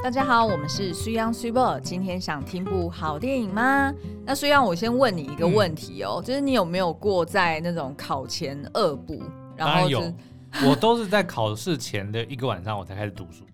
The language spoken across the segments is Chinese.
大家好，我们是水 ㄤ 水某。今天想听部好电影吗？那水 ㄤ，我先问你一个问题哦，嗯、就是你有没有过在那种考前恶补？然后、有，我都是在考试前的一个晚上我才开始读书。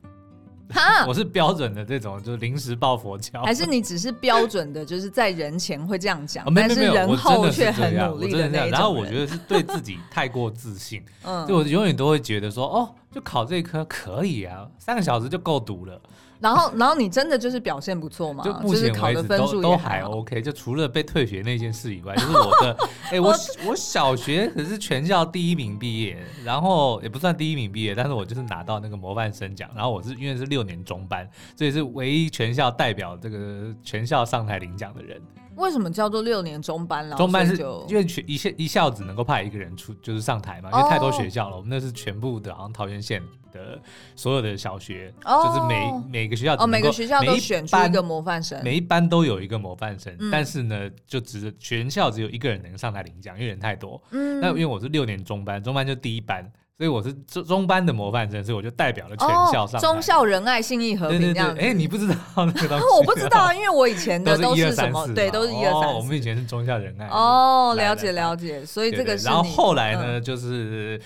哈，我是标准的这种，就是临时抱佛脚。还是你只是标准的，就是在人前会这样讲，但是人后却很努力的那种。然后我觉得是对自己太过自信，嗯，就我永远都会觉得说，哦，就考这一科可以啊，三个小时就够读了。然后，然后你真的就是表现不错嘛？就目前为止都都还 OK，就除了被退学那件事以外，就是我的，哎、欸，我我小学可是全校第一名毕业，然后也不算第一名毕业，但是我就是拿到那个模范生奖，然后我是因为是六年中班，所以是唯一全校代表这个全校上台领奖的人。为什么叫做六年中班了？中班是因为全一校一校只能够派一个人出，就是上台嘛，因为太多学校了。Oh. 我们那是全部的，好像桃园县的所有的小学，oh. 就是每每个学校哦，每个学校都选出一个模范生，每一班都有一个模范生，嗯、但是呢，就只全校只有一个人能上台领奖，因为人太多。嗯，那因为我是六年中班，中班就第一班。所以我是中中班的模范生，所以我就代表了全校上、哦。忠孝仁爱信义和平这样。哎、欸，你不知道那个东西？我不知道，因为我以前的 都是什么？对，都是一二三我们以前是中校仁爱。哦，了解了解。所以这个是。然后后来呢，就是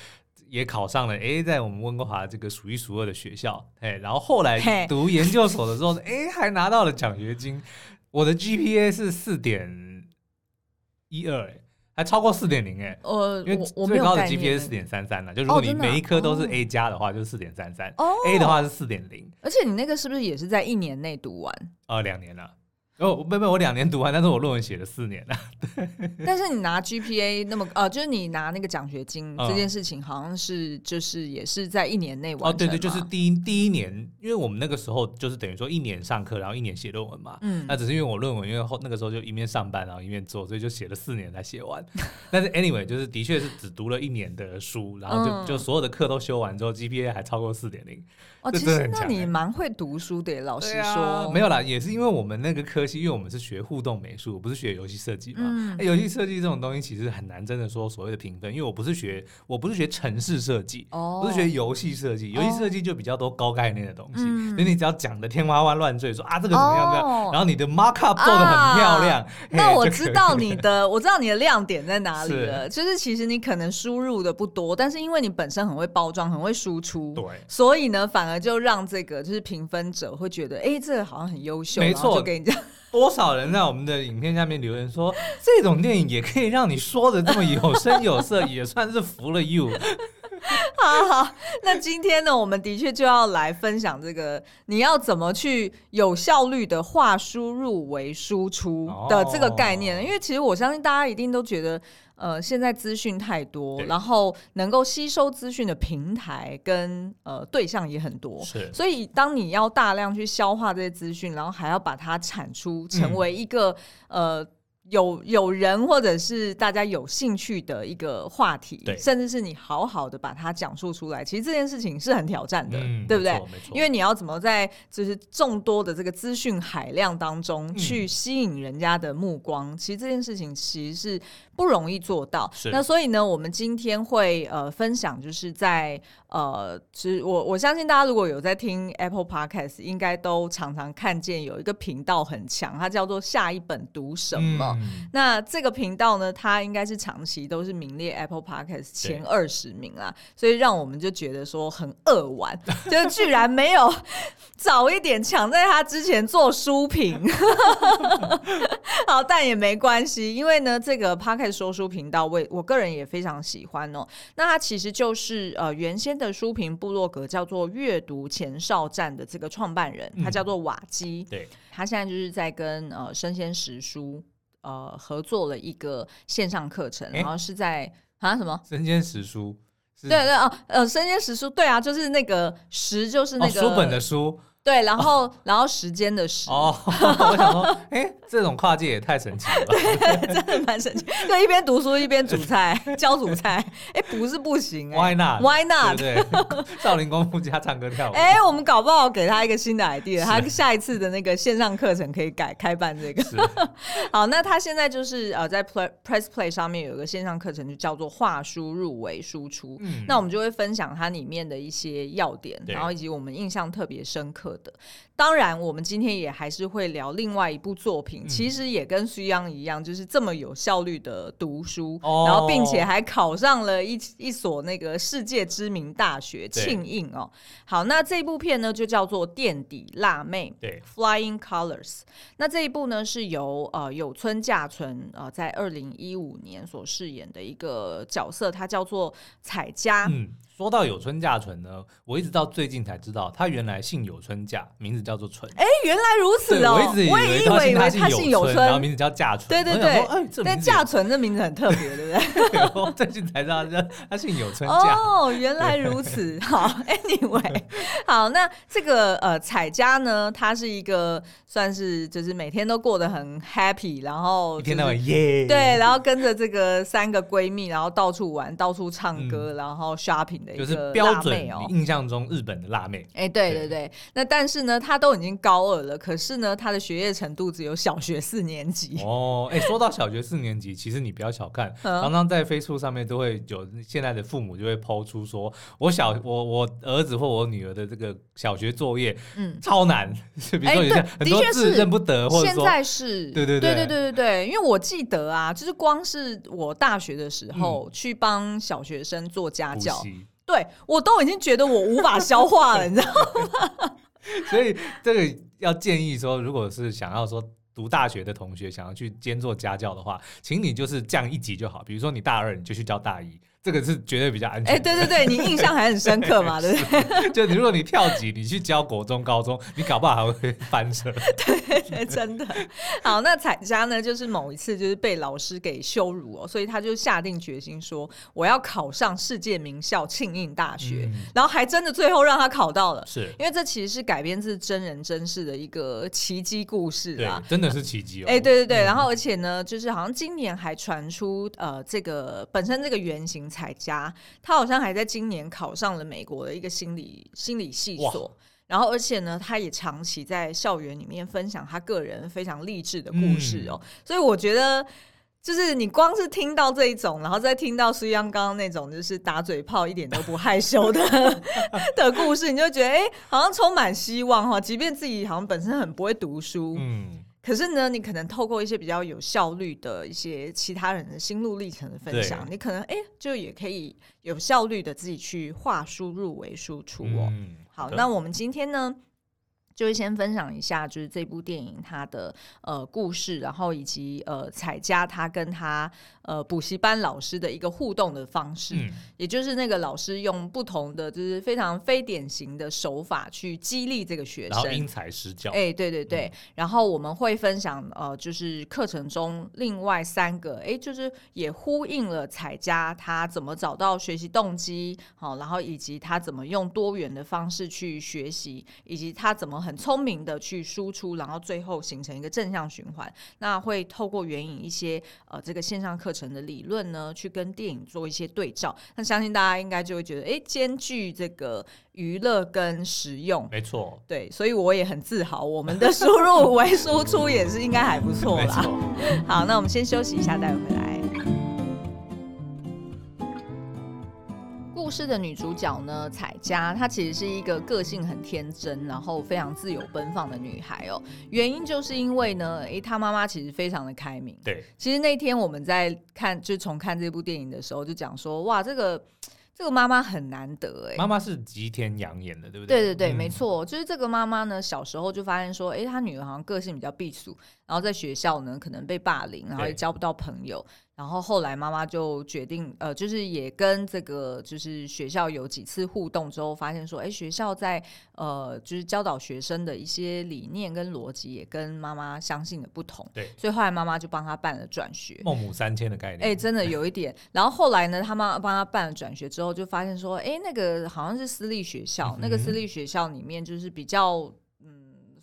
也考上了，哎、欸，在我们温哥华这个数一数二的学校。哎，然后后来读研究所的时候，哎，还拿到了奖学金。我的 GPA 是四点一二，哎。还超过四点零哎，呃，因为最高的 GPA 是四点三三呢。就如果你每一科都是 A 加的话，就是四点三三。A 的话是四点零。而且你那个是不是也是在一年内读完？呃，两年了。哦，没没，我两年读完，但是我论文写了四年了。对。但是你拿 GPA 那么呃，就是你拿那个奖学金这件事情，好像是就是也是在一年内完成。哦，对对，就是第一第一年，因为我们那个时候就是等于说一年上课，然后一年写论文嘛。嗯。那只是因为我论文，因为后那个时候就一面上班，然后一面做，所以就写了四年才写完。但是 anyway，就是的确是只读了一年的书，然后就、嗯、就所有的课都修完之后，GPA 还超过四点零。哦，其实那你蛮会读书的，老实说。啊、没有啦，也是因为我们那个科系，因为我们是学互动美术，不是学游戏设计嘛。嗯。游戏设计这种东西其实很难真的说所谓的评分，因为我不是学，我不是学城市设计，哦，不是学游戏设计。游戏设计就比较多高概念的东西，嗯、所以你只要讲的天花乱坠，说啊这个怎么样怎么样，然后你的 markup 做的很漂亮。啊、那我知道你的，我知道你的亮点在哪里了，是就是其实你可能输入的不多，但是因为你本身很会包装，很会输出，对，所以呢，反而就让这个。就是评分者会觉得，哎、欸，这个好像很优秀，没错错，就跟你讲，多少人在我们的影片下面留言说，这种电影也可以让你说的这么有声有色，也算是服了 you。好好，那今天呢，我们的确就要来分享这个，你要怎么去有效率的化输入为输出的这个概念，哦、因为其实我相信大家一定都觉得。呃，现在资讯太多，然后能够吸收资讯的平台跟呃对象也很多，是。所以当你要大量去消化这些资讯，然后还要把它产出成为一个、嗯、呃。有有人或者是大家有兴趣的一个话题，对甚至是你好好的把它讲述出来，其实这件事情是很挑战的，嗯、对不对？因为你要怎么在就是众多的这个资讯海量当中去吸引人家的目光，嗯、其实这件事情其实是不容易做到。是那所以呢，我们今天会呃分享，就是在呃，其实我我相信大家如果有在听 Apple Podcast，应该都常常看见有一个频道很强，它叫做下一本读什么。嗯嗯、那这个频道呢，它应该是长期都是名列 Apple Podcast 前二十名啦，所以让我们就觉得说很扼腕，就是居然没有 早一点抢在他之前做书评。好，但也没关系，因为呢，这个 Podcast 说书频道，我我个人也非常喜欢哦。那它其实就是呃，原先的书评部落格叫做阅读前哨站的这个创办人，他叫做瓦基，嗯、对，他现在就是在跟呃生鲜时书。呃，合作了一个线上课程，欸、然后是在啊什么？生鲜时书，对对哦，呃，生鲜时书，对啊，就是那个时，就是那个、哦、书本的书。对，然后、哦、然后时间的时哦，我想说，哎，这种跨界也太神奇了吧，对，真的蛮神奇。就一边读书一边煮菜，教煮菜，哎，不是不行，Why not？Why not？对，少林功夫加唱歌跳舞。哎，我们搞不好给他一个新的 idea，他下一次的那个线上课程可以改开办这个。好，那他现在就是呃，在 Play Press Play 上面有一个线上课程，就叫做话输入为输出。嗯，那我们就会分享它里面的一些要点，然后以及我们印象特别深刻。的。当然，我们今天也还是会聊另外一部作品，嗯、其实也跟徐央一样，就是这么有效率的读书，哦、然后并且还考上了一一所那个世界知名大学庆应哦。好，那这部片呢就叫做《垫底辣妹》，对，Flying Colors。那这一部呢是由呃有村架纯呃在二零一五年所饰演的一个角色，他叫做彩佳。嗯说到有春嫁纯呢，我一直到最近才知道，他原来姓有春嫁，名字叫做纯。哎，原来如此哦！我一直以为他姓他姓有春，然后名字叫嫁纯。对对对，但嫁纯这名字很特别，对不对？我最近才知道，他他姓有村架。哦，原来如此。好，Anyway，好，那这个呃彩嘉呢，她是一个算是就是每天都过得很 happy，然后一天到晚耶，对，然后跟着这个三个闺蜜，然后到处玩，到处唱歌，然后 shopping。就是标准印象中日本的辣妹，哎，对对。对。那但是呢，她都已经高二了，可是呢，她的学业程度只有小学四年级。哦，哎，说到小学四年级，其实你不要小看，常常在 Facebook 上面都会有现在的父母就会 po 出说，我小我我儿子或我女儿的这个小学作业，嗯，超难，比如说有些很多字认不得，或者现在是，对对对。对对对对，因为我记得啊，就是光是我大学的时候去帮小学生做家教。对，我都已经觉得我无法消化了，你知道吗？所以这个要建议说，如果是想要说读大学的同学想要去兼做家教的话，请你就是降一级就好。比如说你大二，你就去教大一。这个是绝对比较安全。哎，对对对，你印象还很深刻嘛，对不对？就如果你跳级，你去教国中、高中，你搞不好还会翻车。对对，真的。好，那彩嘉呢，就是某一次就是被老师给羞辱哦，所以他就下定决心说，我要考上世界名校庆应大学，嗯、然后还真的最后让他考到了。是因为这其实是改编自真人真事的一个奇迹故事啊，真的是奇迹哦。哎，对对对，嗯、然后而且呢，就是好像今年还传出呃，这个本身这个原型。彩嘉，他好像还在今年考上了美国的一个心理心理系所，然后而且呢，他也长期在校园里面分享他个人非常励志的故事哦。嗯、所以我觉得，就是你光是听到这一种，然后再听到苏央刚刚那种就是打嘴炮一点都不害羞的 的故事，你就觉得哎，好像充满希望哈。即便自己好像本身很不会读书，嗯。可是呢，你可能透过一些比较有效率的一些其他人的心路历程的分享，你可能哎，就也可以有效率的自己去化输入为输出哦。嗯、好，那我们今天呢，就会先分享一下，就是这部电影它的呃故事，然后以及呃彩佳她跟她。呃，补习班老师的一个互动的方式，嗯、也就是那个老师用不同的，就是非常非典型的手法去激励这个学生，然后因材施教。哎，对对对。嗯、然后我们会分享，呃，就是课程中另外三个，哎，就是也呼应了彩佳她怎么找到学习动机，好，然后以及她怎么用多元的方式去学习，以及她怎么很聪明的去输出，然后最后形成一个正向循环。那会透过援引一些呃这个线上课程。的理论呢，去跟电影做一些对照，那相信大家应该就会觉得，哎，兼具这个娱乐跟实用，没错，对，所以我也很自豪，我们的输入 为输出也是应该还不错啦。错好，那我们先休息一下，待会回来。故事的女主角呢，彩佳，她其实是一个个性很天真，然后非常自由奔放的女孩哦。原因就是因为呢，诶，她妈妈其实非常的开明。对，其实那天我们在看，就重看这部电影的时候，就讲说，哇，这个这个妈妈很难得，哎，妈妈是吉田羊演的，对不对？对对对，嗯、没错，就是这个妈妈呢，小时候就发现说，哎，她女儿好像个性比较避俗，然后在学校呢，可能被霸凌，然后也交不到朋友。然后后来妈妈就决定，呃，就是也跟这个就是学校有几次互动之后，发现说，哎，学校在呃就是教导学生的一些理念跟逻辑也跟妈妈相信的不同，对，所以后来妈妈就帮他办了转学，孟母三迁的概念，哎，真的有一点。然后后来呢，他妈妈帮他办了转学之后，就发现说，哎，那个好像是私立学校，嗯、那个私立学校里面就是比较。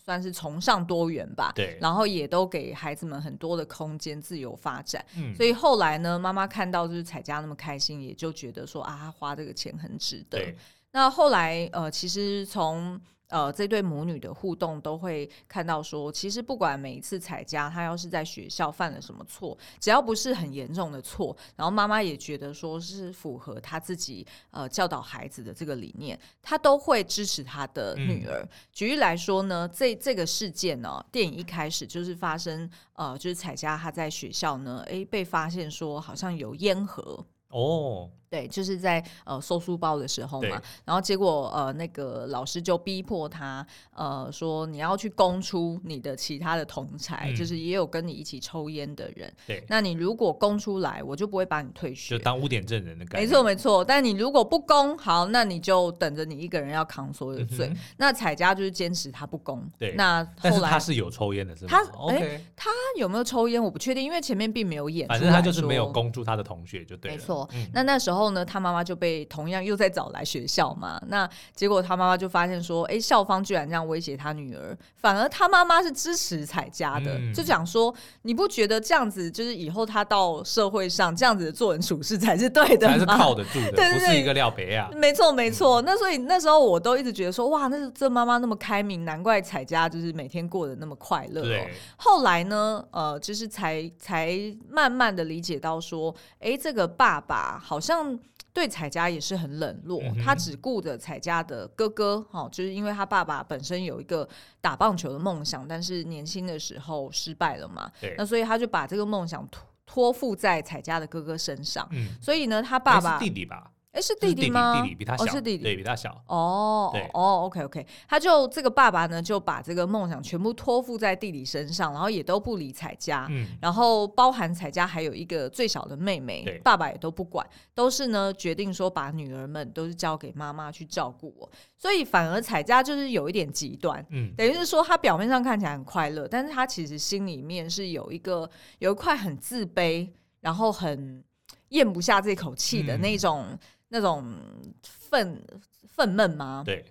算是崇尚多元吧，对，然后也都给孩子们很多的空间自由发展，嗯，所以后来呢，妈妈看到就是彩嘉那么开心，也就觉得说啊，花这个钱很值得。那后来呃，其实从呃，这对母女的互动都会看到说，其实不管每一次彩家她要是在学校犯了什么错，只要不是很严重的错，然后妈妈也觉得说是符合她自己呃教导孩子的这个理念，她都会支持她的女儿。嗯、举例来说呢，这这个事件呢、哦，电影一开始就是发生呃，就是彩家她在学校呢，诶，被发现说好像有烟盒哦。对，就是在呃收书包的时候嘛，然后结果呃那个老师就逼迫他呃说，你要去供出你的其他的同才，嗯、就是也有跟你一起抽烟的人。对，那你如果供出来，我就不会把你退学，就当污点证人的感觉。没错没错，但你如果不供，好，那你就等着你一个人要扛所有的罪。嗯、那彩嘉就是坚持他不供。对，那后来他是有抽烟的，是吗？他哎他有没有抽烟我不确定，因为前面并没有演。反正他就是没有供出他的同学就对了。没错，嗯、那那时候呢，他妈妈就被。同样又再找来学校嘛？那结果他妈妈就发现说：“哎，校方居然这样威胁他女儿，反而他妈妈是支持彩嘉的，嗯、就讲说你不觉得这样子就是以后他到社会上这样子的做人处事才是对的吗？才是靠得住的，对对对，不是一个料别啊。没错没错。那所以那时候我都一直觉得说哇，那这妈妈那么开明，难怪彩嘉就是每天过得那么快乐、哦。对。后来呢，呃，就是才才慢慢的理解到说，哎，这个爸爸好像。对彩嘉也是很冷落，嗯、他只顾着彩嘉的哥哥，哈，就是因为他爸爸本身有一个打棒球的梦想，但是年轻的时候失败了嘛，对那所以他就把这个梦想托托付在彩嘉的哥哥身上，嗯、所以呢，他爸爸弟弟吧。哎，是弟弟吗？弟弟比他小，哦、是弟弟，对，比他小。哦，对，哦，OK OK，他就这个爸爸呢，就把这个梦想全部托付在弟弟身上，然后也都不理彩家，嗯，然后包含彩家还有一个最小的妹妹，爸爸也都不管，都是呢决定说把女儿们都是交给妈妈去照顾我，所以反而彩家就是有一点极端，嗯，等于是说他表面上看起来很快乐，但是他其实心里面是有一个有一块很自卑，然后很咽不下这口气的那种。嗯那种愤愤懑吗？对，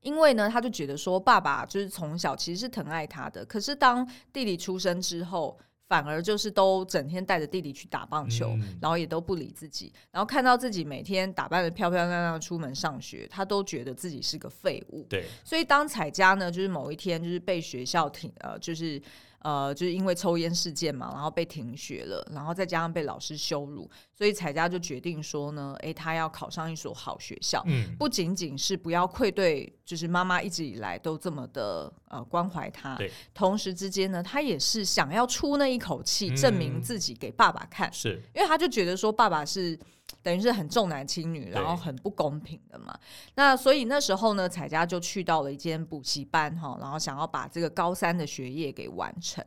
因为呢，他就觉得说，爸爸就是从小其实是疼爱他的，可是当弟弟出生之后，反而就是都整天带着弟弟去打棒球，嗯、然后也都不理自己，然后看到自己每天打扮得漂漂亮亮出门上学，他都觉得自己是个废物。对，所以当彩佳呢，就是某一天就是被学校停，呃，就是。呃，就是因为抽烟事件嘛，然后被停学了，然后再加上被老师羞辱，所以彩佳就决定说呢，诶，他要考上一所好学校，嗯，不仅仅是不要愧对，就是妈妈一直以来都这么的呃关怀他，对，同时之间呢，他也是想要出那一口气，证明自己给爸爸看，是。因为他就觉得说爸爸是。等于是很重男轻女，然后很不公平的嘛。那所以那时候呢，彩佳就去到了一间补习班哈，然后想要把这个高三的学业给完成，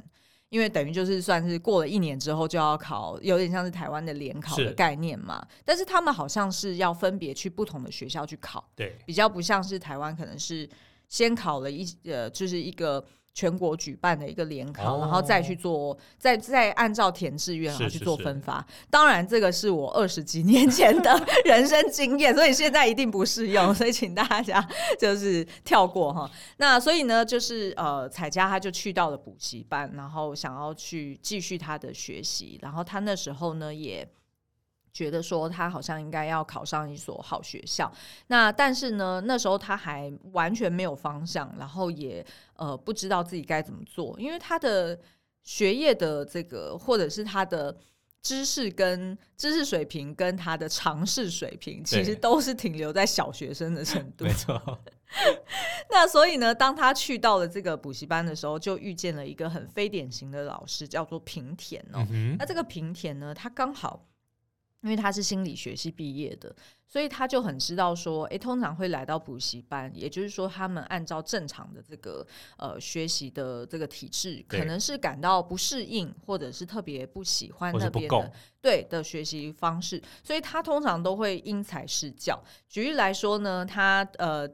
因为等于就是算是过了一年之后就要考，有点像是台湾的联考的概念嘛。是但是他们好像是要分别去不同的学校去考，对，比较不像是台湾可能是先考了一呃，就是一个。全国举办的一个联考，然后再去做，再再按照填志愿然后去做分发。当然，这个是我二十几年前的 人生经验，所以现在一定不适用，所以请大家就是跳过哈。那所以呢，就是呃，彩佳他就去到了补习班，然后想要去继续他的学习，然后他那时候呢也。觉得说他好像应该要考上一所好学校，那但是呢，那时候他还完全没有方向，然后也呃不知道自己该怎么做，因为他的学业的这个或者是他的知识跟知识水平跟他的常识水平，其实都是停留在小学生的程度。没错。那所以呢，当他去到了这个补习班的时候，就遇见了一个很非典型的老师，叫做平田哦。嗯。那这个平田呢，他刚好。因为他是心理学系毕业的，所以他就很知道说，诶，通常会来到补习班，也就是说，他们按照正常的这个呃学习的这个体制，可能是感到不适应，或者是特别不喜欢那边的对的学习方式，所以他通常都会因材施教。举例来说呢，他呃。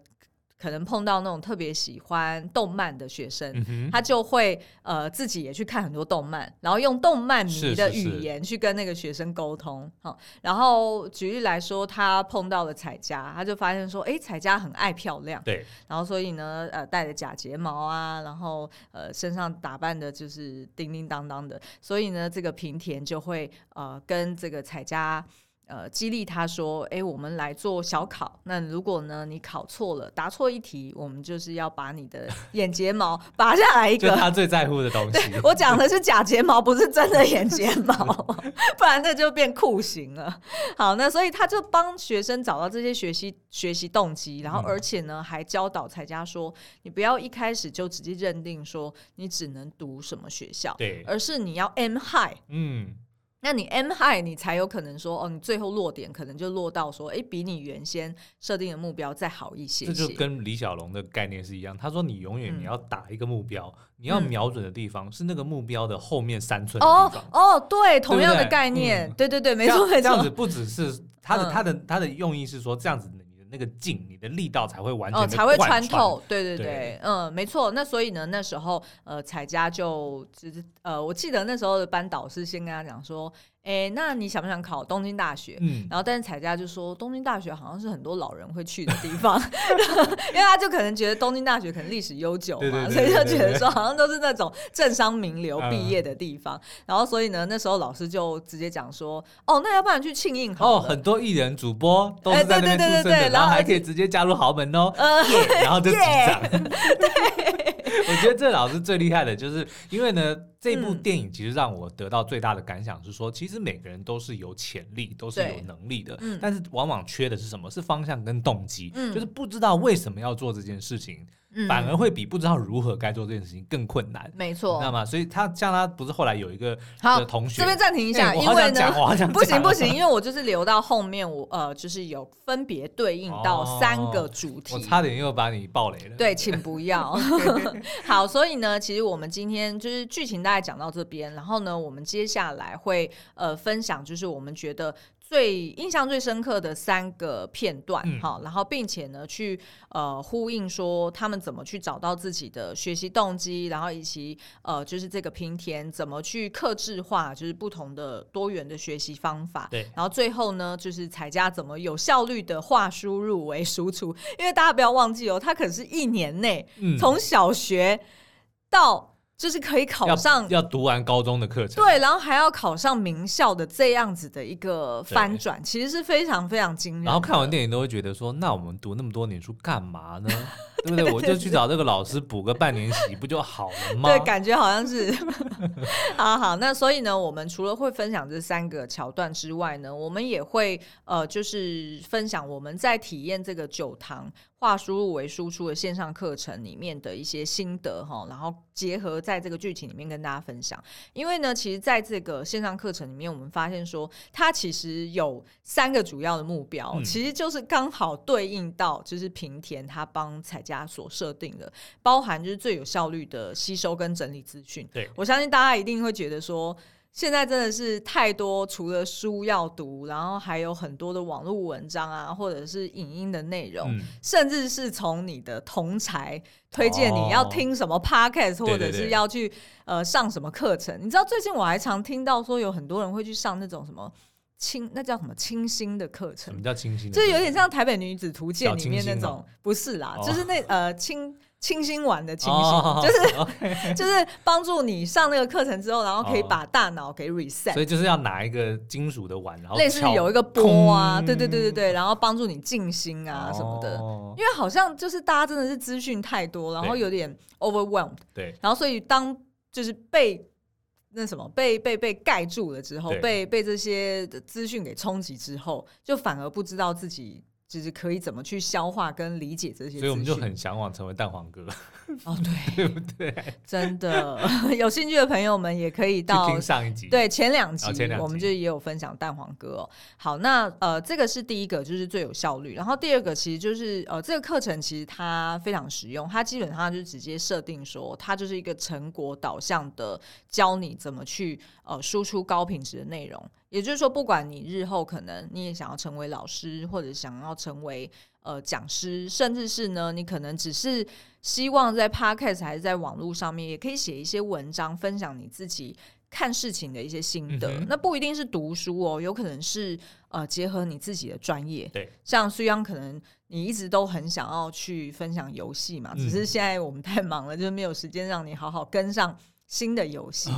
可能碰到那种特别喜欢动漫的学生，嗯、他就会呃自己也去看很多动漫，然后用动漫迷的语言去跟那个学生沟通。好，然后举例来说，他碰到了彩佳，他就发现说，哎，彩佳很爱漂亮，对，然后所以呢，呃，戴着假睫毛啊，然后呃身上打扮的就是叮叮当当的，所以呢，这个平田就会呃跟这个彩嘉。呃，激励他说：“哎，我们来做小考。那如果呢，你考错了，答错一题，我们就是要把你的 眼睫毛拔下来一个。”就他最在乎的东西。我讲的是假睫毛，不是真的眼睫毛，不然那就变酷刑了。好，那所以他就帮学生找到这些学习学习动机，然后而且呢，还教导采嘉说：“你不要一开始就直接认定说你只能读什么学校，对，而是你要 aim high。”嗯。那你 M high，你才有可能说哦，你最后落点可能就落到说，哎，比你原先设定的目标再好一些，些。这就跟李小龙的概念是一样。他说，你永远你要打一个目标，嗯、你要瞄准的地方是那个目标的后面三寸的地方。哦哦，对，同样的概念，对对，对对对，没错没错。这样子不只是他的他的他的用意是说这样子。那个劲，你的力道才会完全哦，才会穿透。对对对，对嗯，没错。那所以呢，那时候呃，彩家就就是呃，我记得那时候的班导师先跟他讲说。哎，那你想不想考东京大学？嗯，然后但是彩佳就说东京大学好像是很多老人会去的地方，因为他就可能觉得东京大学可能历史悠久嘛，所以就觉得说好像都是那种政商名流毕业的地方。然后所以呢，那时候老师就直接讲说，哦，那要不然去庆应好？哦，很多艺人主播都是在那边出生的，然后还可以直接加入豪门哦，然后就击掌。对，我觉得这老师最厉害的就是因为呢。这部电影其实让我得到最大的感想是说，其实每个人都是有潜力，都是有能力的，但是往往缺的是什么？是方向跟动机，就是不知道为什么要做这件事情。反而会比不知道如何该做这件事情更困难，没错，知道吗？所以他像他不是后来有一个同学，这边暂停一下，因为呢，不行不行，因为我就是留到后面，我呃就是有分别对应到三个主题，我差点又把你爆雷了，对，请不要。好，所以呢，其实我们今天就是剧情大概讲到这边，然后呢，我们接下来会呃分享，就是我们觉得。最印象最深刻的三个片段，好、嗯，然后并且呢，去呃呼应说他们怎么去找到自己的学习动机，然后以及呃就是这个平田怎么去克制化，就是不同的多元的学习方法。对，然后最后呢，就是采家怎么有效率的化输入为输出，因为大家不要忘记哦，他可是一年内从小学到。就是可以考上要，要读完高中的课程，对，然后还要考上名校的这样子的一个翻转，其实是非常非常惊人。然后看完电影都会觉得说，那我们读那么多年书干嘛呢？对不对？我就去找这个老师补个半年习，不就好了吗？对，感觉好像是。好好，那所以呢，我们除了会分享这三个桥段之外呢，我们也会呃，就是分享我们在体验这个九堂化输入为输出的线上课程里面的一些心得哈，然后结合在这个剧情里面跟大家分享。因为呢，其实在这个线上课程里面，我们发现说，它其实有三个主要的目标，嗯、其实就是刚好对应到就是平田他帮彩家所设定的，包含就是最有效率的吸收跟整理资讯。对，我相信大家一定会觉得说，现在真的是太多，除了书要读，然后还有很多的网络文章啊，或者是影音的内容，嗯、甚至是从你的同才推荐你要听什么 podcast，、哦、或者是要去呃上什么课程。你知道最近我还常听到说，有很多人会去上那种什么。清那叫什么清新的课程？什么叫清新？就是有点像《台北女子图鉴》里面那种，不是啦，就是那呃清清新丸的清新，就是 就是帮助你上那个课程之后，然后可以把大脑给 reset。所以就是要拿一个金属的碗，然后类似有一个波啊，对对对对对，然后帮助你静心啊什么的。因为好像就是大家真的是资讯太多，然后有点 overwhelmed。对，然后所以当就是被。那什么被被被盖住了之后，被被这些资讯给冲击之后，就反而不知道自己。就是可以怎么去消化跟理解这些，所以我们就很向往成为蛋黄哥。哦，对，对不对？真的，有兴趣的朋友们也可以到听上一集，对，前两集，我们就也有分享蛋黄哥哦。好，那呃，这个是第一个，就是最有效率。然后第二个，其实就是呃，这个课程其实它非常实用，它基本上就直接设定说，它就是一个成果导向的，教你怎么去呃输出高品质的内容。也就是说，不管你日后可能你也想要成为老师，或者想要成为呃讲师，甚至是呢，你可能只是希望在 Podcast 还是在网络上面，也可以写一些文章，分享你自己看事情的一些心得。嗯、那不一定是读书哦，有可能是呃结合你自己的专业。对，像苏央可能你一直都很想要去分享游戏嘛，嗯、只是现在我们太忙了，就是没有时间让你好好跟上新的游戏。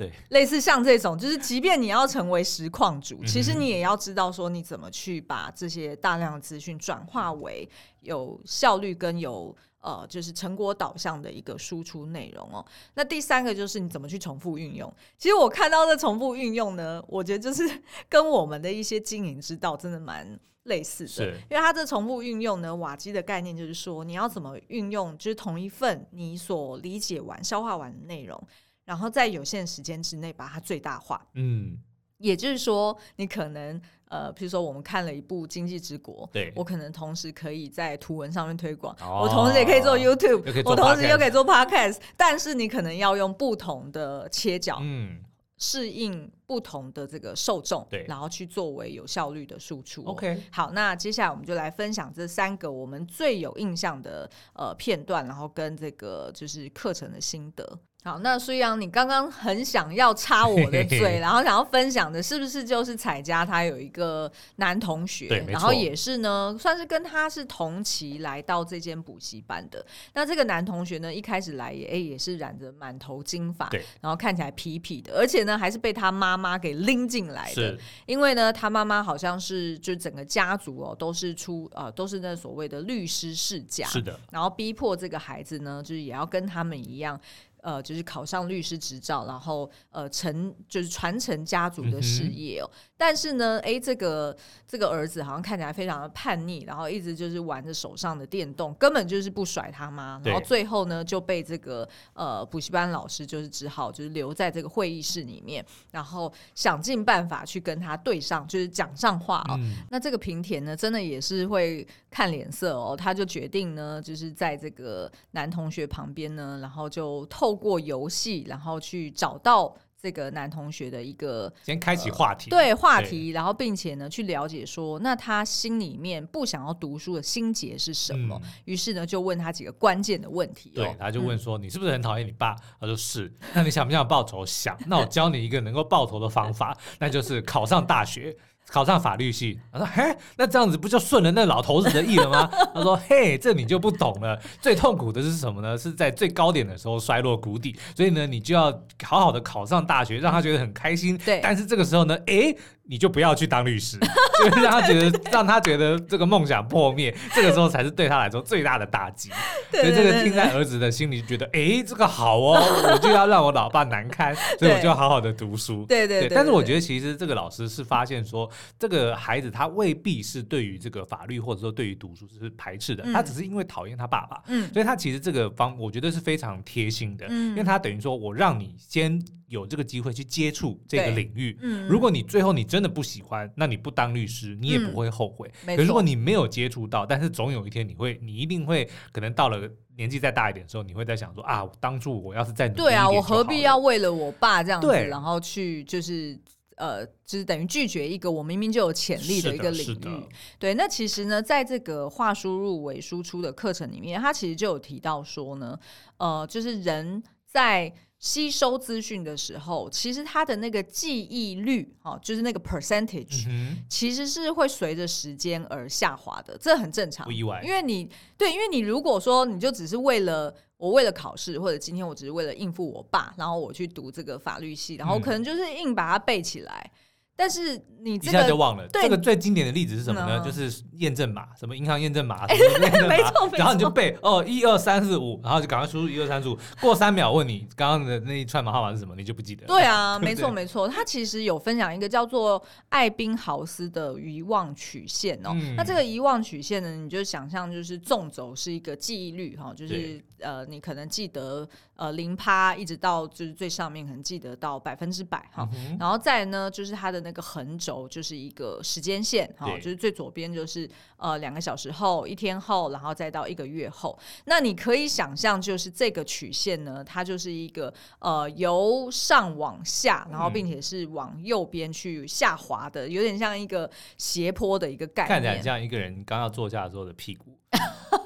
对，类似像这种，就是即便你要成为实况主，嗯、其实你也要知道说你怎么去把这些大量的资讯转化为有效率跟有呃，就是成果导向的一个输出内容哦。那第三个就是你怎么去重复运用。其实我看到的重复运用呢，我觉得就是跟我们的一些经营之道真的蛮类似的，因为它这重复运用呢，瓦基的概念就是说你要怎么运用，就是同一份你所理解完、消化完的内容。然后在有限时间之内把它最大化，嗯，也就是说，你可能呃，比如说我们看了一部《经济之国》，对，我可能同时可以在图文上面推广，哦、我同时也可以做 YouTube，做我同时又可以做 Podcast，但是你可能要用不同的切角，嗯。适应不同的这个受众，对，然后去作为有效率的输出。OK，好，那接下来我们就来分享这三个我们最有印象的呃片段，然后跟这个就是课程的心得。好，那苏阳，你刚刚很想要插我的嘴，然后想要分享的是不是就是彩佳他有一个男同学，然后也是呢，算是跟他是同期来到这间补习班的。那这个男同学呢，一开始来也哎也是染着满头金发，然后看起来痞痞的，而且呢还是被他妈妈给拎进来的，因为呢他妈妈好像是就整个家族哦都是出呃都是那所谓的律师世家，是的，然后逼迫这个孩子呢，就是也要跟他们一样。呃，就是考上律师执照，然后呃，承就是传承家族的事业哦。嗯、但是呢，哎，这个这个儿子好像看起来非常的叛逆，然后一直就是玩着手上的电动，根本就是不甩他妈。然后最后呢，就被这个呃补习班老师就是只好就是留在这个会议室里面，然后想尽办法去跟他对上，就是讲上话哦。嗯、那这个平田呢，真的也是会看脸色哦，他就决定呢，就是在这个男同学旁边呢，然后就透。透过游戏，然后去找到这个男同学的一个先开启话题，呃、对话题，然后并且呢去了解说，那他心里面不想要读书的心结是什么？嗯、于是呢就问他几个关键的问题、哦。对，他就问说：“嗯、你是不是很讨厌你爸？”他说：“是。”那你想不想报仇？想。那我教你一个能够报仇的方法，那就是考上大学。考上法律系，他说：“嘿，那这样子不就顺了那老头子的意了吗？” 他说：“嘿，这你就不懂了。最痛苦的是什么呢？是在最高点的时候摔落谷底。所以呢，你就要好好的考上大学，让他觉得很开心。对，但是这个时候呢，诶。你就不要去当律师，就是让他觉得让他觉得这个梦想破灭，这个时候才是对他来说最大的打击。所以这个听在儿子的心里就觉得，哎，这个好哦，我就要让我老爸难堪，所以我就要好好的读书。对对对。但是我觉得其实这个老师是发现说，这个孩子他未必是对于这个法律或者说对于读书是排斥的，他只是因为讨厌他爸爸。嗯。所以他其实这个方我觉得是非常贴心的，因为他等于说我让你先。有这个机会去接触这个领域，嗯，如果你最后你真的不喜欢，那你不当律师，你也不会后悔。嗯、可如果你没有接触到，但是总有一天你会，你一定会，可能到了年纪再大一点的时候，你会在想说啊，当初我要是再努对啊，我何必要为了我爸这样子，然后去就是呃，就是等于拒绝一个我明明就有潜力的一个领域。对，那其实呢，在这个话输入为输出的课程里面，他其实就有提到说呢，呃，就是人在。吸收资讯的时候，其实它的那个记忆率，哈，就是那个 percentage，嗯，其实是会随着时间而下滑的，这很正常，不意外。因为你对，因为你如果说你就只是为了我为了考试，或者今天我只是为了应付我爸，然后我去读这个法律系，然后可能就是硬把它背起来。嗯但是你这个、一下就忘了。对这个最经典的例子是什么呢？嗯、就是验证码，什么银行验证码，什么验证码，没错，然后你就背哦，一二三四五，然后就赶快输入一二三四五，过三秒问你刚刚的那一串码号码是什么，你就不记得了。对啊，没错没错，他其实有分享一个叫做艾宾豪斯的遗忘曲线哦。嗯、那这个遗忘曲线呢，你就想象就是纵轴是一个记忆率哈，就是对呃，你可能记得呃零趴一直到就是最上面可能记得到百分之百哈，嗯、然后再呢就是它的那个。横轴就是一个时间线，哈，就是最左边就是呃两个小时后、一天后，然后再到一个月后。那你可以想象，就是这个曲线呢，它就是一个呃由上往下，然后并且是往右边去下滑的，嗯、有点像一个斜坡的一个概念。看起来像一个人刚要坐下的时候的屁股。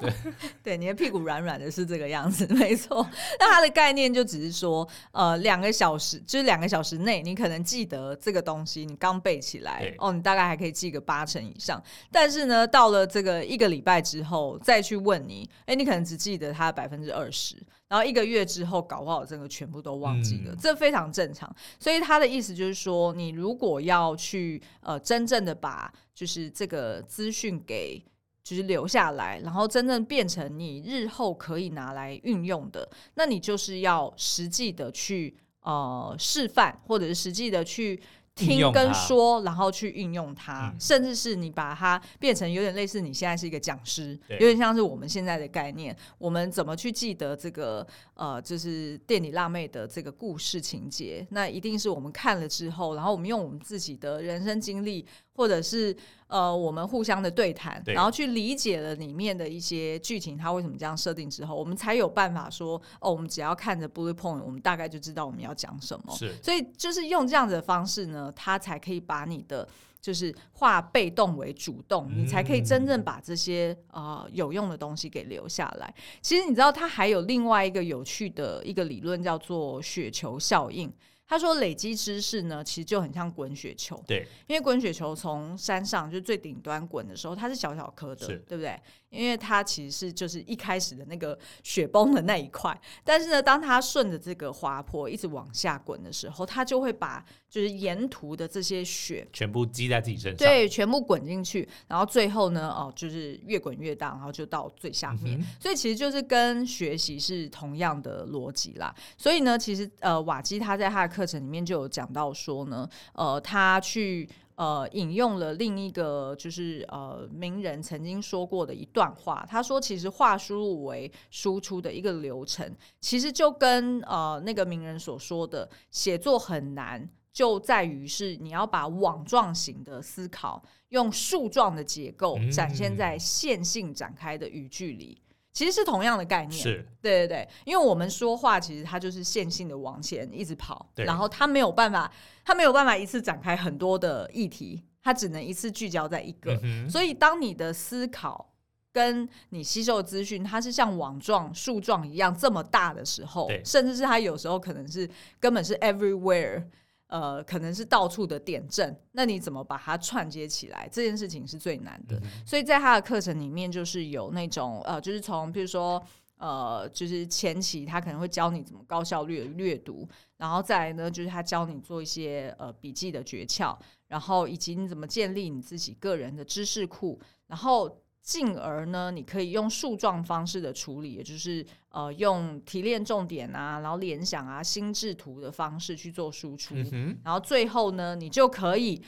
对，对，你的屁股软软的，是这个样子，没错。那它的概念就只是说，呃，两个小时，就是两个小时内，你可能记得这个东西，你刚背起来，哦，你大概还可以记个八成以上。但是呢，到了这个一个礼拜之后，再去问你，哎，你可能只记得它百分之二十。然后一个月之后，搞不好这个全部都忘记了，嗯，这非常正常。所以他的意思就是说，你如果要去呃真正的把就是这个资讯给就是留下来，然后真正变成你日后可以拿来运用的，那你就是要实际的去呃示范，或者是实际的去。听跟说，然后去运用它，嗯，甚至是你把它变成有点类似你现在是一个讲师，有点像是我们现在的概念。我们怎么去记得这个呃，就是店里辣妹的这个故事情节？那一定是我们看了之后，然后我们用我们自己的人生经历。或者是呃，我们互相的对谈，然后去理解了里面的一些剧情，它为什么这样设定之后，我们才有办法说哦，我们只要看着 bullet point，我们大概就知道我们要讲什么。是，所以就是用这样子的方式呢，它才可以把你的就是化被动为主动，嗯、你才可以真正把这些呃有用的东西给留下来。其实你知道，它还有另外一个有趣的一个理论，叫做雪球效应。他说：“累积知识呢，其实就很像滚雪球。对，因为滚雪球从山上就最顶端滚的时候，它是小小颗的，对不对？因为它其实是就是一开始的那个雪崩的那一块。但是呢，当它顺着这个滑坡一直往下滚的时候，它就会把就是沿途的这些雪全部积在自己身上，对，全部滚进去，然后最后呢，哦，就是越滚越大，然后就到最下面。嗯、所以其实就是跟学习是同样的逻辑啦。所以呢，其实呃，瓦基他在他的课程里面就有讲到说呢，呃，他去呃引用了另一个就是呃名人曾经说过的一段话，他说，其实化输入为输出的一个流程，其实就跟呃那个名人所说的写作很难，就在于是你要把网状型的思考用树状的结构展现在线性展开的语句里。其实是同样的概念，是对对对，因为我们说话其实它就是线性的往前一直跑，然后它没有办法，它没有办法一次展开很多的议题，它只能一次聚焦在一个。嗯、所以当你的思考跟你吸收的资讯，它是像网状、树状一样这么大的时候，甚至是它有时候可能是根本是 everywhere。呃，可能是到处的点阵，那你怎么把它串接起来？这件事情是最难的。嗯、所以在他的课程里面，就是有那种呃，就是从比如说呃，就是前期他可能会教你怎么高效率的阅读，然后再来呢，就是他教你做一些呃笔记的诀窍，然后以及你怎么建立你自己个人的知识库，然后。进而呢，你可以用树状方式的处理，也就是呃，用提炼重点啊，然后联想啊、心智图的方式去做输出，嗯，然后最后呢，你就可以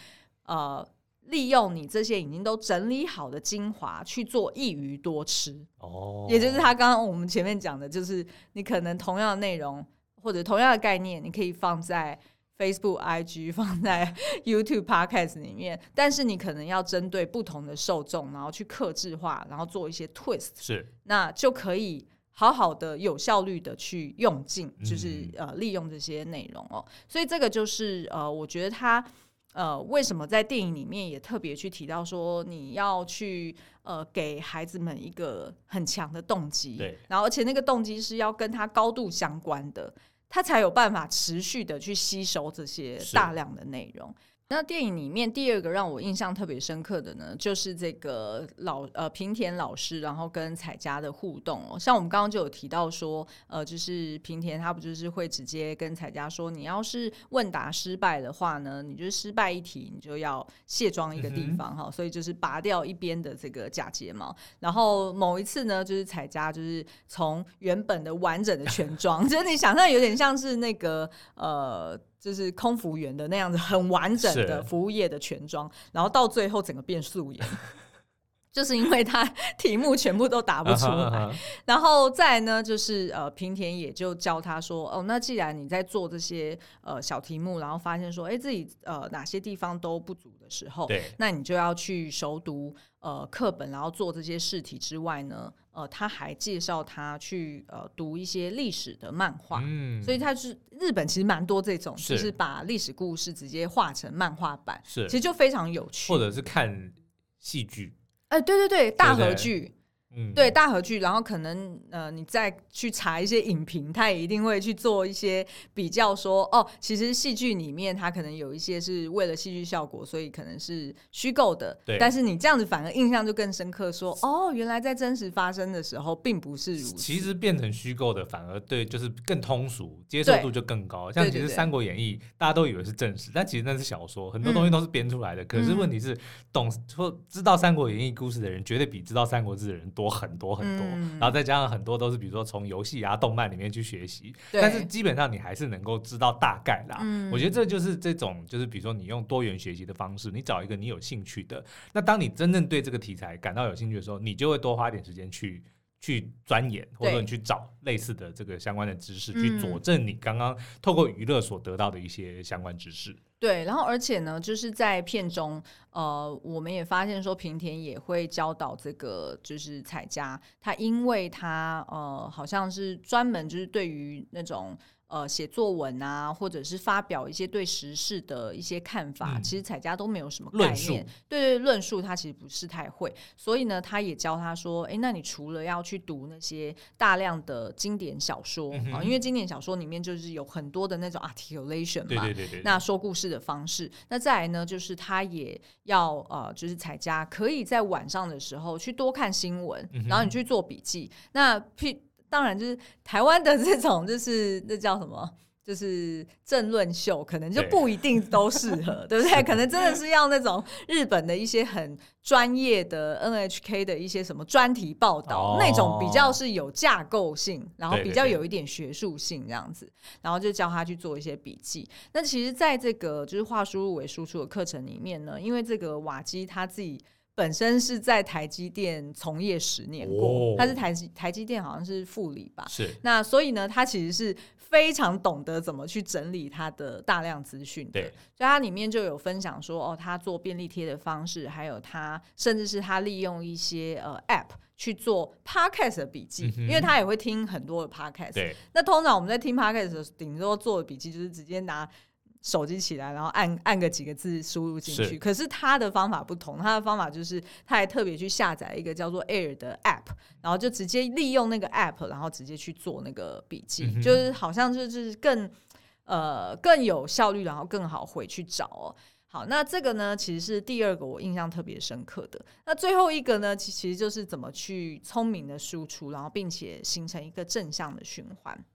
呃，利用你这些已经都整理好的精华去做一鱼多吃。哦，也就是他刚刚我们前面讲的，就是你可能同样的内容或者同样的概念，你可以放在。Facebook、IG 放在 YouTube、Podcast 里面，但是你可能要针对不同的受众，然后去克制化，然后做一些 twist，是那就可以好好的、有效率的去用尽，就是呃利用这些内容哦。所以这个就是呃，我觉得他呃为什么在电影里面也特别去提到说，你要去呃给孩子们一个很强的动机，对，然后而且那个动机是要跟他高度相关的。他才有办法持续的去吸收这些大量的内容。那电影里面第二个让我印象特别深刻的呢，就是这个老呃平田老师，然后跟彩佳的互动哦。像我们刚刚就有提到说，呃，就是平田他不就是会直接跟彩佳说，你要是问答失败的话呢，你就失败一题，你就要卸妆一个地方哈、嗯，所以就是拔掉一边的这个假睫毛。然后某一次呢，就是彩佳就是从原本的完整的全妆，就是你想象有点像是那个呃。就是空服员的那样子很完整的服务业的全装，然后到最后整个变素颜，就是因为他 题目全部都答不出来。Uh uh. 然后再呢，就是呃平田也就教他说，哦，那既然你在做这些呃小题目，然后发现说，哎，自己呃哪些地方都不足的时候，对，那你就要去熟读呃课本，然后做这些试题之外呢。呃，他还介绍他去呃读一些历史的漫画，嗯，所以他是日本其实蛮多这种，就是把历史故事直接画成漫画版，是，其实就非常有趣，或者是看戏剧，哎、呃，对对对，大合剧。嗯，对大河剧，然后可能呃，你再去查一些影评，他也一定会去做一些比较说，说哦，其实戏剧里面它可能有一些是为了戏剧效果，所以可能是虚构的。对，但是你这样子反而印象就更深刻说，说哦，原来在真实发生的时候并不是如此。其实变成虚构的反而对，就是更通俗，接受度就更高。像其实《三国演义》，大家都以为是正史，但其实那是小说，很多东西都是编出来的。嗯、可是问题是，懂说知道《三国演义》故事的人，绝对比知道《三国志》的人多很多很多。嗯、然后再加上很多都是，比如说从游戏啊、动漫里面去学习，但是基本上你还是能够知道大概啦。嗯、我觉得这就是这种，就是比如说你用多元学习的方式，你找一个你有兴趣的，那当你真正对这个题材感到有兴趣的时候，你就会多花点时间去。去钻研，或者说你去找类似的这个相关的知识，去佐证你刚刚透过娱乐所得到的一些相关知识。对，然后而且呢，就是在片中，呃，我们也发现说平田也会教导这个就是彩家，他因为他呃好像是专门就是对于那种。呃，写作文啊，或者是发表一些对时事的一些看法，嗯、其实彩家都没有什么概念。对对，论述他其实不是太会，所以呢，他也教他说：“哎，那你除了要去读那些大量的经典小说啊、因为经典小说里面就是有很多的那种 articulation 嘛，对对对对，那说故事的方式。那再来呢，就是他也要呃，就是彩家可以在晚上的时候去多看新闻，嗯、然后你去做笔记。那当然，就是台湾的这种，就是那叫什么，就是政论秀，可能就不一定都适合，对，不对？可能真的是要那种日本的一些很专业的 NHK 的一些什么专题报道，哦、那种比较是有架构性，然后比较有一点学术性这样子，对对对，然后就教他去做一些笔记。那其实，在这个就是话输入为输出的课程里面呢，因为这个瓦基他自己。本身是在台积电从业十年过，哦、他是台台积电好像是副理吧，是。那所以呢，他其实是非常懂得怎么去整理他的大量资讯的，对，所以他里面就有分享说，哦，他做便利贴的方式，还有他甚至是他利用一些呃 App 去做 Podcast 的笔记，嗯、因为他也会听很多的 Podcast，对，那通常我们在听 Podcast 的时候，顶多做的笔记就是直接拿。手机起来，然后按按个几个字输入进去。是，可是他的方法不同，他的方法就是他还特别去下载一个叫做 Air 的 App，然后就直接利用那个 App，然后直接去做那个笔记，嗯、就是好像就是更呃更有效率，然后更好回去找哦。好，那这个呢，其实是第二个我印象特别深刻的。那最后一个呢，其其实就是怎么去聪明的输出，然后并且形成一个正向的循环。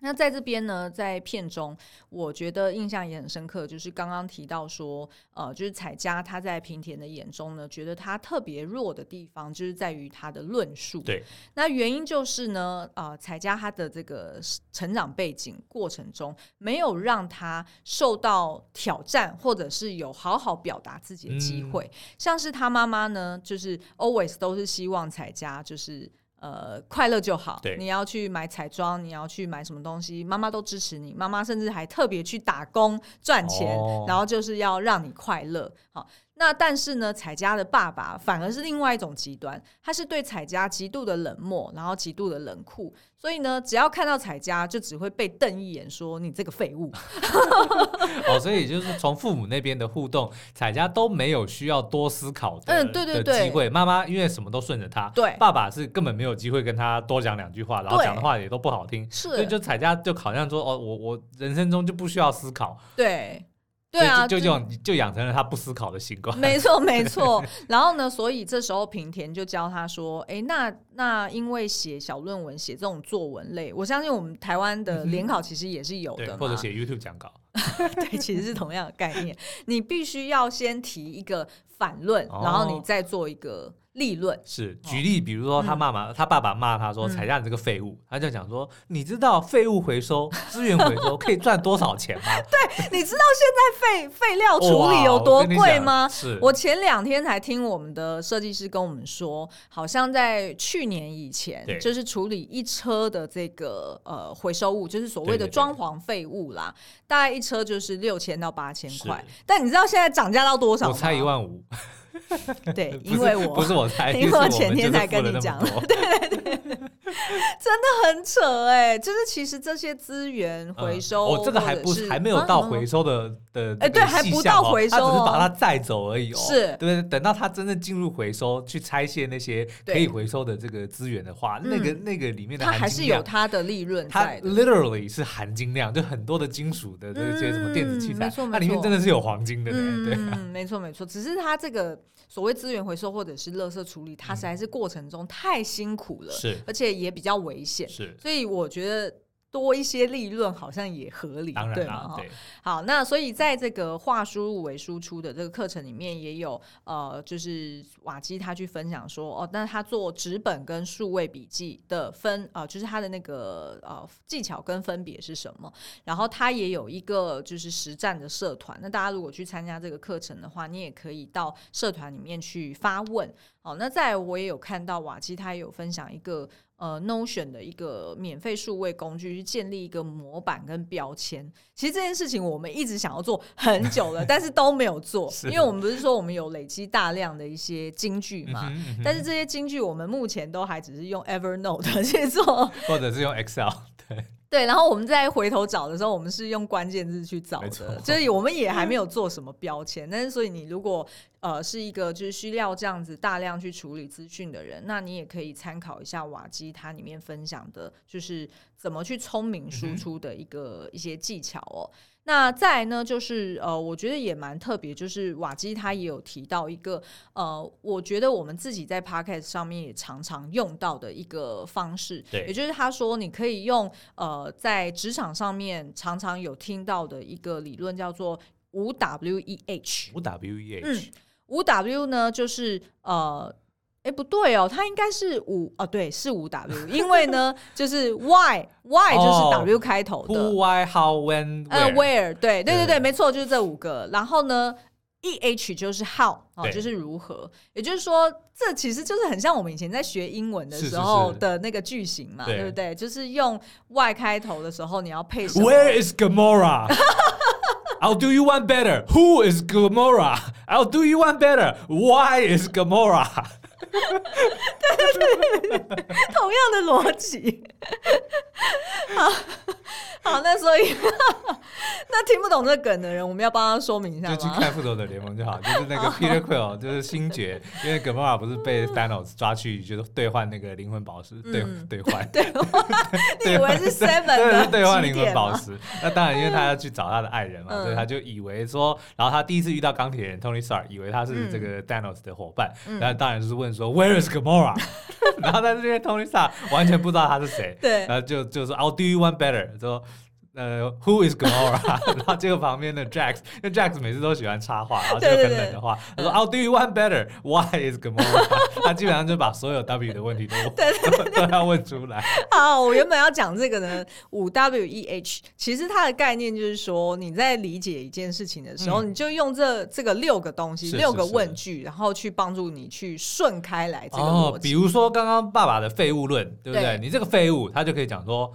那在这边呢，在片中，我觉得印象也很深刻，就是刚刚提到说，呃，就是彩佳她在平田的眼中呢，觉得她特别弱的地方，就是在于她的论述。对，那原因就是呢，呃，彩佳她的这个成长背景过程中，没有让她受到挑战，或者是有好好表达自己的机会。嗯、像是她妈妈呢，就是 always 都是希望彩佳就是。呃，快乐就好。对你要去买彩妆，你要去买什么东西，妈妈都支持你。妈妈甚至还特别去打工赚钱，哦、然后就是要让你快乐。好。那但是呢，彩家的爸爸反而是另外一种极端，他是对彩家极度的冷漠，然后极度的冷酷，所以呢，只要看到彩家，就只会被瞪一眼，说你这个废物。哦，所以就是从父母那边的互动，彩家都没有需要多思考的，嗯，对对对，机会。妈妈因为什么都顺着他，对，爸爸是根本没有机会跟他多讲两句话，然后讲的话也都不好听，是，所以就彩家就好像说，哦，我我人生中就不需要思考，对。对啊，就就就养成了他不思考的习惯。没错，没错。然后呢，所以这时候平田就教他说：“哎，那那因为写小论文、写这种作文类，我相信我们台湾的联考其实也是有的，嗯、或者写 YouTube 讲稿，对，其实是同样的概念。你必须要先提一个反论，然后你再做一个。”立论是举例，比如说他妈妈、他爸爸骂他说：“彩家你这个废物。”他就讲说：“你知道废物回收、资源回收可以赚多少钱吗？” 对，你知道现在废废料处理有多贵吗？是我前两天才听我们的设计师跟我们说，好像在去年以前，就是处理一车的这个呃回收物，就是所谓的装潢废物啦，大概一车就是六千到八千块。但你知道现在涨价到多少吗？我猜一万五。对，因为我不是我猜，因为我前天才跟你讲，对对对。真的很扯哎、欸，就是其实这些资源回收，哦，这个还不是还没有到回收的的哎，对，还不到回收，他只是把它载走而已哦。是，对，等到它真正进入回收，去拆卸那些可以回收的这个资源的话，那个那个里面的它还是有它的利润。它 literally 是含金量，就很多的金属的这些什么电子器材，它里面真的是有黄金的。对，嗯，没错没错，只是它这个。所谓资源回收或者是垃圾处理，它实在是过程中太辛苦了，是，而且也比较危险，是，所以我觉得。多一些利润好像也合理，当然对吗？对，好，那所以在这个化输入为输出的这个课程里面，也有呃，就是瓦基他去分享说，哦，那他做纸本跟数位笔记的分，呃，就是他的那个呃技巧跟分别是什么？然后他也有一个就是实战的社团，那大家如果去参加这个课程的话，你也可以到社团里面去发问。好，那再来我也有看到瓦基他也有分享一个。呃，Notion 的一个免费数位工具，去建立一个模板跟标签。其实这件事情我们一直想要做很久了，但是都没有做，因为我们不是说我们有累积大量的一些金句嘛？嗯嗯、但是这些金句我们目前都还只是用 Evernote 去做，或者是用 Excel。对对，然后我们再回头找的时候，我们是用关键字去找的，就是我们也还没有做什么标签。但是，所以你如果呃是一个就是需要这样子大量去处理资讯的人，那你也可以参考一下瓦基他里面分享的，就是怎么去聪明输出的一个一些技巧哦。那再来呢，就是呃，我觉得也蛮特别，就是瓦基他也有提到一个呃，我觉得我们自己在 Podcast 上面也常常用到的一个方式，对，也就是他说你可以用呃，在职场上面常常有听到的一个理论，叫做五 W E H。五 W E H，嗯，五 W 呢，就是呃。哎，不对哦，它应该是五哦，对，是五 W，因为呢，就是 Why Why 就是 W 开头的。Who Why How When where 对对对对，没错，就是这五个。然后呢，E H 就是 How 哦，就是如何。也就是说，这其实就是很像我们以前在学英文的时候的那个句型嘛，对不对？就是用 Why 开头的时候，你要配什么？Where is Gamora? I'll do you one better. Who is Gamora? I'll do you one better. Why is Gamora? 对对对，同样的逻辑。好，好，那所以那听不懂这梗的人，我们要帮他说明一下，就去看复仇者联盟就好。就是那个 Peter Quill，就是星爵，因为 Gamora 不是被 Thanos 抓去，就是兑换那个灵魂宝石，兑兑换，对，你以为是 Seven 的兑换灵魂宝石？那当然，因为他要去找他的爱人嘛，所以他就以为说，然后他第一次遇到钢铁人 Tony Stark，以为他是这个 Thanos 的伙伴，然后当然就是问说 Where is Gamora？然后在这边 Tony Stark 完全不知道他是谁，对，然后就就说 I'll do you one better，说。 呃，Who is Gamora？然后这个旁边的 Jax，因为 Jax 每次都喜欢插话，然后就很冷的话，他说 I'll do you one better。Why is Gamora？他基本上就把所有 W 的问题都 都要问出来。好，我原本要讲这个呢，五 W E H，其实它的概念就是说，你在理解一件事情的时候，嗯、你就用这这个六个东西，六个问句，然后去帮助你去顺开来这个比如说刚刚爸爸的废物论，对不对？对你这个废物，他就可以讲说。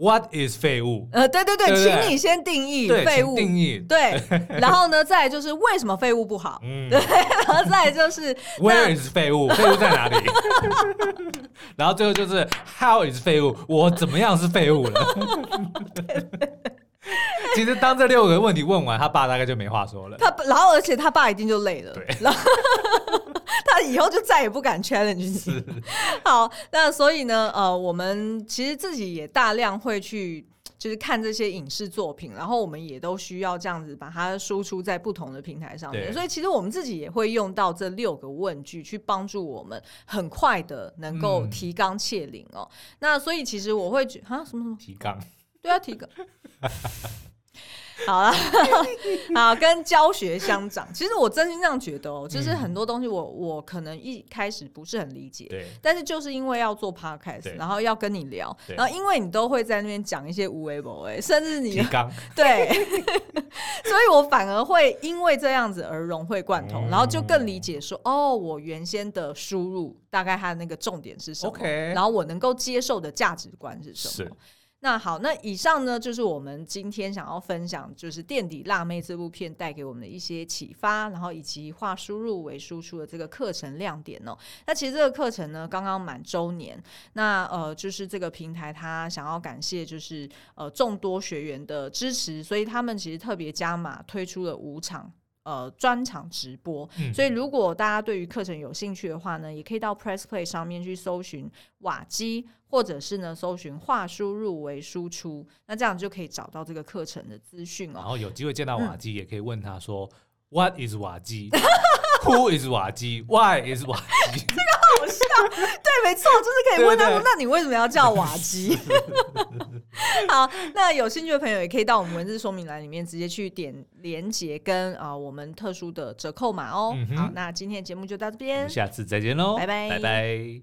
What is 废物？呃，对对对，请你先定义废物。定义对，然后呢，再来就是为什么废物不好？嗯，对，然后再来就是 Where is 废物？废物在哪里？然后最后就是 How is 废物？我怎么样是废物了？其实当这六个问题问完，他爸大概就没话说了。他然后而且他爸一定就累了。对。然后 他以后就再也不敢 challenge 你。好，那所以呢，呃，我们其实自己也大量会去，就是看这些影视作品，然后我们也都需要这样子把它输出在不同的平台上面。所以其实我们自己也会用到这六个问句，去帮助我们很快的能够提纲挈领哦。嗯、那所以其实我会觉啊，什么什么提纲？对啊，提纲。好了，好，跟教学相长。其实我真心这样觉得哦，就是很多东西我我可能一开始不是很理解，对，但是就是因为要做 podcast，然后要跟你聊，然后因为你都会在那边讲一些无为不为，甚至你 对，所以我反而会因为这样子而融会贯通，然后就更理解说，哦，我原先的输入大概它的那个重点是什么，然后我能够接受的价值观是什么。那好，那以上呢就是我们今天想要分享，就是《垫底辣妹》这部片带给我们的一些启发，然后以及化输入为输出的这个课程亮点哦。那其实这个课程呢刚刚满周年，那呃就是这个平台它想要感谢就是呃众多学员的支持，所以他们其实特别加码推出了五场。呃，专场直播，嗯、所以如果大家对于课程有兴趣的话呢，也可以到 Press Play 上面去搜寻瓦基，或者是呢搜寻话输入为输出，那这样就可以找到这个课程的资讯哦。然后有机会见到瓦基，嗯、也可以问他说，What is 瓦基？Who is 瓦基？Why is 瓦基？这 个好笑，对，没错，就是可以问他说，那你为什么要叫瓦基？好，那有兴趣的朋友也可以到我们文字说明栏里面直接去点连接跟啊、呃、我们特殊的折扣码哦。嗯、好，那今天的节目就到这边，下次再见喽，拜拜，拜拜。